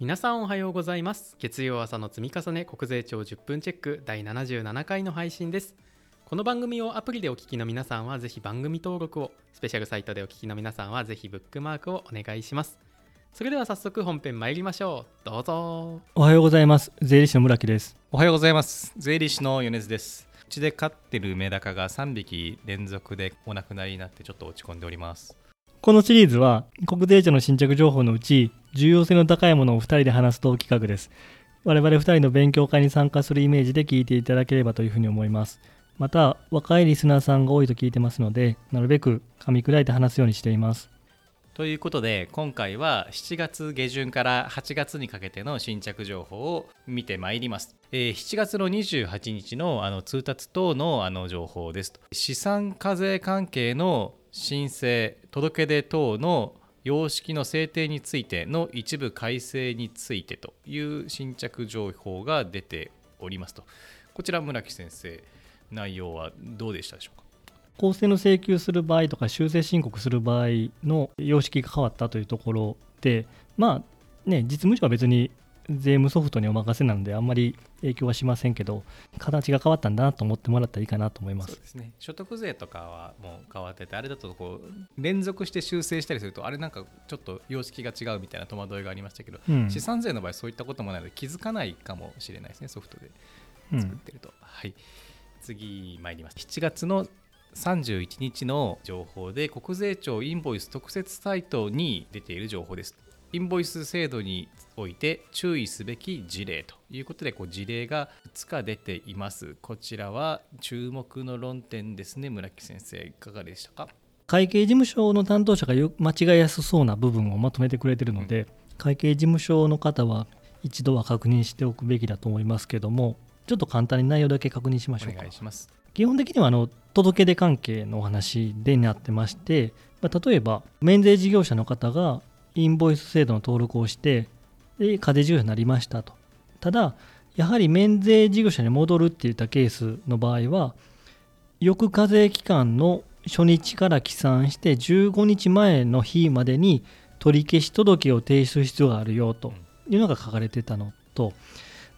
皆さんおはようございます。月曜朝の積み重ね国税庁10分チェック第77回の配信です。この番組をアプリでお聞きの皆さんはぜひ番組登録をスペシャルサイトでお聞きの皆さんはぜひブックマークをお願いします。それでは早速本編参りましょう。どうぞ。おはようございます。税理士の村木です。おはようございます。税理士の米津です。うちで飼ってるメダカが3匹連続でお亡くなりになってちょっと落ち込んでおりますこのシリーズは国税庁の新着情報のうち重要性の高いものを2人で話すと企画です。我々2人の勉強会に参加するイメージで聞いていただければというふうに思います。また若いリスナーさんが多いと聞いてますのでなるべく噛み砕いて話すようにしています。ということで今回は7月下旬から8月にかけての新着情報を見てまいります、えー7月の28日のあの通達等のあの情報です資産課税関係の申請届け出等の様式の制定についての一部改正についてという新着情報が出ておりますと。こちら村木先生内容はどうでしたでしょうか？公正の請求する場合とか修正申告する場合の様式が変わったというところでまあね実務上は別に税務ソフトにお任せなのであんまり影響はしませんけど形が変わったんだなと思ってもらったらいいかなと思います。そうですね。所得税とかはもう変わっててあれだとこう連続して修正したりするとあれなんかちょっと様式が違うみたいな戸惑いがありましたけど、うん。資産税の場合そういったこともないので気づかないかもしれないですねソフトで。うん。作ってると、はい。次参ります。7月の31日の情報で国税庁インボイス特設サイトに出ている情報ですインボイス制度において注意すべき事例ということでこう事例がいつか出ています。こちらは注目の論点ですね。村木先生いかがでしたか？会計事務所の担当者がよ間違いやすそうな部分をまとめてくれてるので、会計事務所の方は一度は確認しておくべきだと思いますけどもちょっと簡単に内容だけ確認しましょうおか願いします。基本的にはあの届け出関係のお話でなってまして、まあ例えば免税事業者の方がインボイス制度の登録をしてで課税事業者になりましたと。ただやはり免税事業者に戻るっていったケースの場合は翌課税期間の初日から起算して15日前の日までに取り消し届を提出する必要があるよというのが書かれてたのと。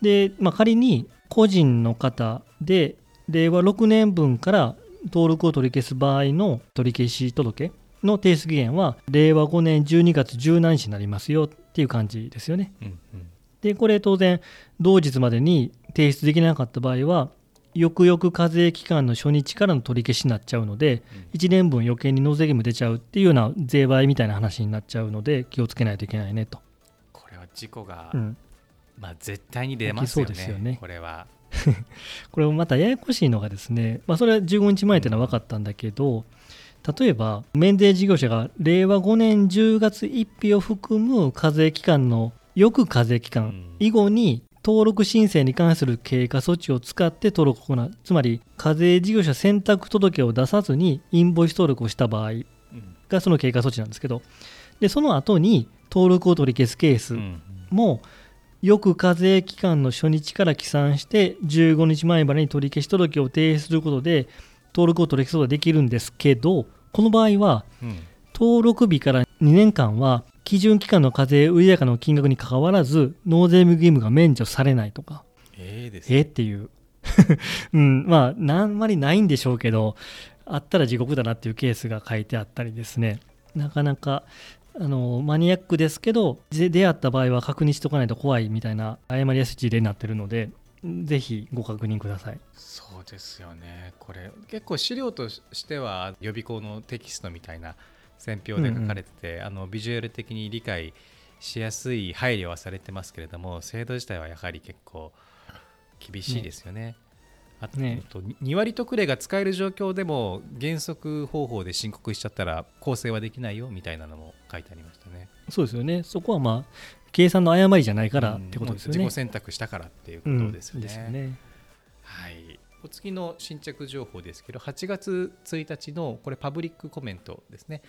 で、まあ、仮に個人の方で令和6年分から登録を取り消す場合の取り消し届の提出期限は令和5年12月17日になりますよっていう感じですよね。うんうん。でこれ当然同日までに提出できなかった場合は翌々課税期間の初日からの取り消しになっちゃうので1年分余計に納税義務出ちゃうっていうような税倍みたいな話になっちゃうので気をつけないといけないねと。これは事故が、うん。まあ、絶対に出ますよねすよね。これは。これもまたややこしいのがですね、まあ、それは15日前っていうのは分かったんだけど、例えば免税事業者が令和5年10月1日を含む課税期間の翌課税期間うん。以後に登録申請に関する経過措置を使って登録を行う。つまり課税事業者選択届を出さずにインボイス登録をした場合うん。がその経過措置なんですけど。でその後に登録を取り消すケースうん。も翌課税期間の初日から起算して15日前までに取り消し届を提出することで登録を取り消すことができるんですけどこの場合はうん。登録日から2年間は基準期間の課税売上の金額にかかわらず納税義務が免除されないとか。ええですね。えっていう。うん。まああんまりないんでしょうけどあったら地獄だなっていうケースが書いてあったりですね。なかなかあのマニアックですけどで出会った場合は確認しておかないと怖いみたいな誤りやすい事例になってるのでぜひご確認ください。そうですよね。これ結構資料としては予備校のテキストみたいな選評で書かれてて、あのビジュアル的に理解しやすい配慮はされてますけれども制度自体はやはり結構厳しいですよね。あとねと2割特例が使える状況でも原則方法で申告しちゃったら構成はできないよみたいなのも書いてありましたね。そうですよね。そこはまあ計算の誤りじゃないからってことですよね、うん自己選択したからっていうことですよね。うんですよね。はい、お次の新着情報ですけど8月1日のこれパブリックコメントですね、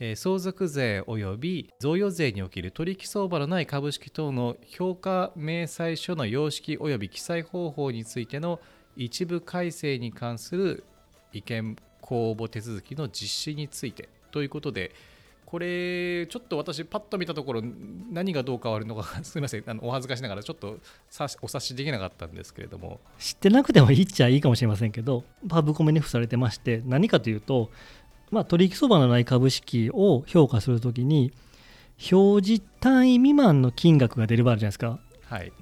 えー相続税及び贈与税における取引相場のない株式等の評価明細書の様式及び記載方法についての一部改正に関する意見公募手続きの実施についてということでこれちょっと私パッと見たところ何がどう変わるのか すみません。あのお恥ずかしながらちょっとさお察しできなかったんですけれども。知ってなくてもいいっちゃいいかもしれませんけどパブコメに付されてまして何かというと、まあ、取引相場のない株式を評価するときに表示単位未満の金額が出る場合あるじゃないですか。はい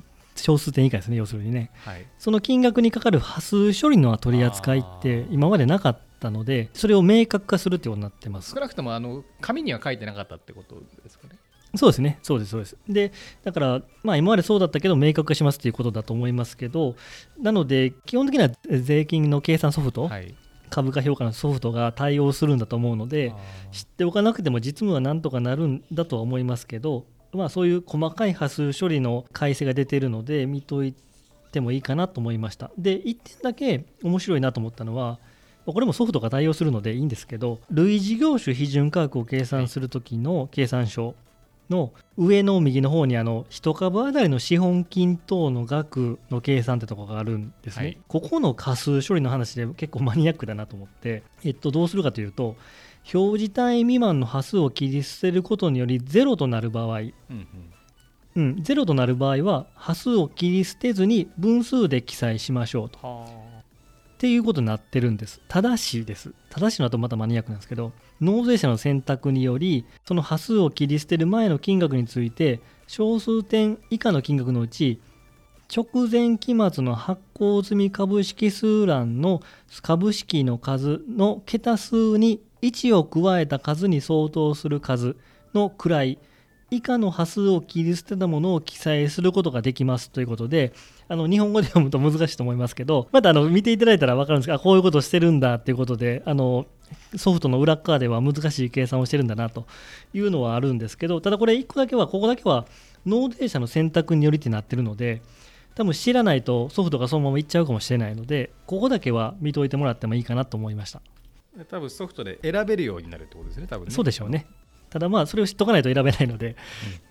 小数点以下ですね要するにね。はい。その金額にかかる波数処理の取り扱いって今までなかったのでそれを明確化するってことになってます。少なくともあの紙には書いてなかったってことですかね。そうですね、そうです、そうです。で、だから、まあ、今までそうだったけど、明確化しますということだと思いますけど、なので、基本的には税金の計算ソフト、はい。株価評価のソフトが対応するんだと思うので、知っておかなくても実務はなんとかなるんだとは思いますけど、まあ、そういう細かい波数処理の改正が出てるので、見といてもいいかなと思いました。で、1点だけ面白いなと思ったのは、これもソフトが対応するのでいいんですけど、類似業種批准価格を計算する時の計算書の上の右の方にあの1株当たりの資本金等の額の計算ってところがあるんですね、はい。ここの仮数処理の話で結構マニアックだなと思って、えっと、どうするかというと表示単位未満の波数を切り捨てることによりゼロとなる場合、うんうん。うん、ゼロとなる場合は波数を切り捨てずに分数で記載しましょうと。はっていうことになってるんです。ただしです。ただしの後またマニアックなんですけど、納税者の選択により、その波数を切り捨てる前の金額について、小数点以下の金額のうち、直前期末の発行済み株式数欄の株式の数の桁数に1を加えた数に相当する数の位以下の波数を切り捨てたものを記載することができますということで、あの日本語で読むと難しいと思いますけど、またあの見ていただいたら分かるんですが、あこういうことをしてるんだっていうことで、あのソフトの裏っ側では難しい計算をしてるんだなというのはあるんですけど、ただこれ1個だけは、ここだけは納税者の選択によりってなってるので、多分知らないとソフトがそのままいっちゃうかもしれないので、ここだけは見といてもらってもいいかなと思いました。あ多分ソフトで選べるようになるってことですね多分ねそうでしょうね。ただまあ、それを知っとかないと選べないので、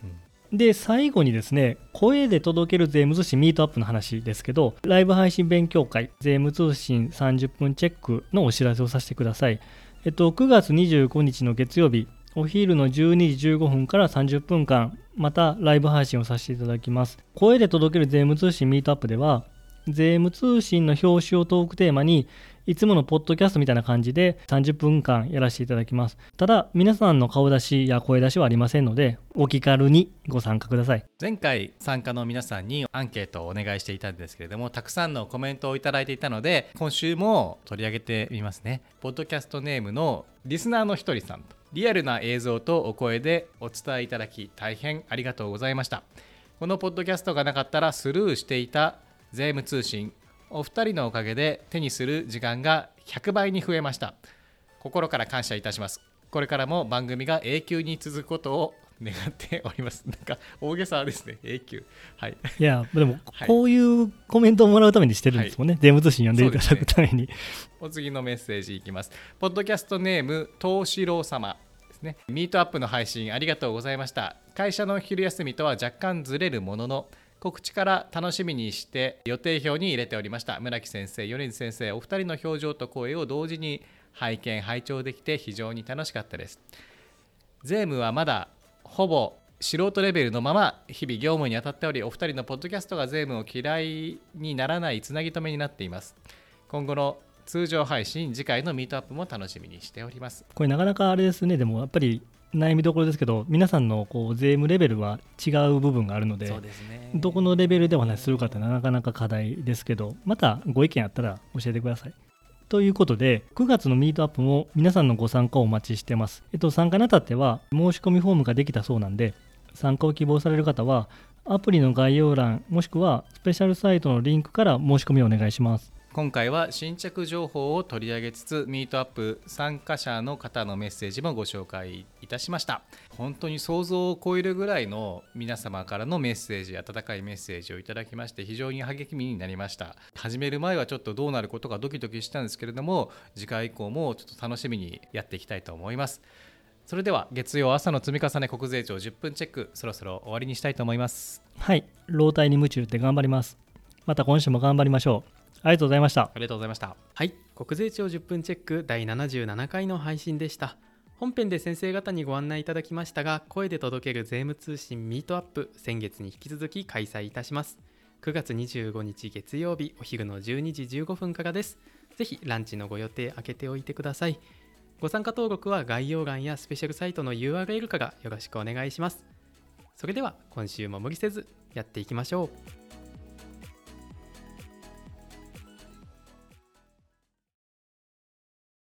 うんうん。で最後にですね声で届ける税務通信ミートアップの話ですけどライブ配信勉強会税務通信30分チェックのお知らせをさせてください。えっと9月25日の月曜日お昼の12時15分から30分間またライブ配信をさせていただきます。声で届ける税務通信ミートアップでは税務通信の表紙をトークテーマにいつものポッドキャストみたいな感じで30分間やらせていただきます。ただ、皆さんの顔出しや声出しはありませんので、お気軽にご参加ください。前回参加の皆さんにアンケートをお願いしていたんですけれどもたくさんのコメントをいただいていたので今週も取り上げてみますねポッドキャストネームのリスナーのひとりさんとリアルな映像とお声でお伝えいただき大変ありがとうございましたこのポッドキャストがなかったらスルーしていた税務通信お二人のおかげで手にする時間が100倍に増えました心から感謝いたしますこれからも番組が永久に続くことを願っております なんか大げさですね永久はいいや、でもはい、こういうコメントをもらうためにしてるんですもんね。税務通信読んでいただくために。お次のメッセージいきます。ポッドキャストネーム、東四郎様ですね。ミートアップの配信ありがとうございました。会社の昼休みとは若干ずれるものの、告知から楽しみにして予定表に入れておりました。村木先生、米津先生、お二人の表情と声を同時に拝見、拝聴できて非常に楽しかったです。税務はまだほぼ素人レベルのまま日々業務に当たっておりお二人のポッドキャストが税務を嫌いにならないつなぎ止めになっています今後の通常配信次回のミートアップも楽しみにしておりますこれなかなかあれですね。でもやっぱり悩みどころですけど、皆さんのこう税務レベルは違う部分があるので、ねどこのレベルでお話しするかってなかなか課題ですけど、またご意見あったら教えてください。ということで、9月のミートアップも皆さんのご参加をお待ちしてます。えっと、参加にあたっては申し込みフォームができたそうなんで、参加を希望される方は、アプリの概要欄、もしくはスペシャルサイトのリンクから申し込みをお願いします。今回は新着情報を取り上げつつミートアップ参加者の方のメッセージもご紹介いたしました本当に想像を超えるぐらいの皆様からのメッセージ温かいメッセージをいただきまして非常に励みになりました始める前はちょっとどうなることかドキドキしたんですけれども次回以降もちょっと楽しみにやっていきたいと思いますそれでは月曜朝の積み重ね国税庁10分チェックそろそろ終わりにしたいと思いますはい、老体に夢中って頑張ります。また今週も頑張りましょう。ありがとうございました。ありがとうございました。はい。国税庁10分チェック第77回の配信でした。本編で先生方にご案内いただきましたが声で届ける税務通信ミートアップ先月に引き続き開催いたします。9月25日月曜日お昼の12時15分からです。ぜひランチのご予定開けておいてください。ご参加登録は概要欄やスペシャルサイトの URL からよろしくお願いします。それでは今週も無理せずやっていきましょう。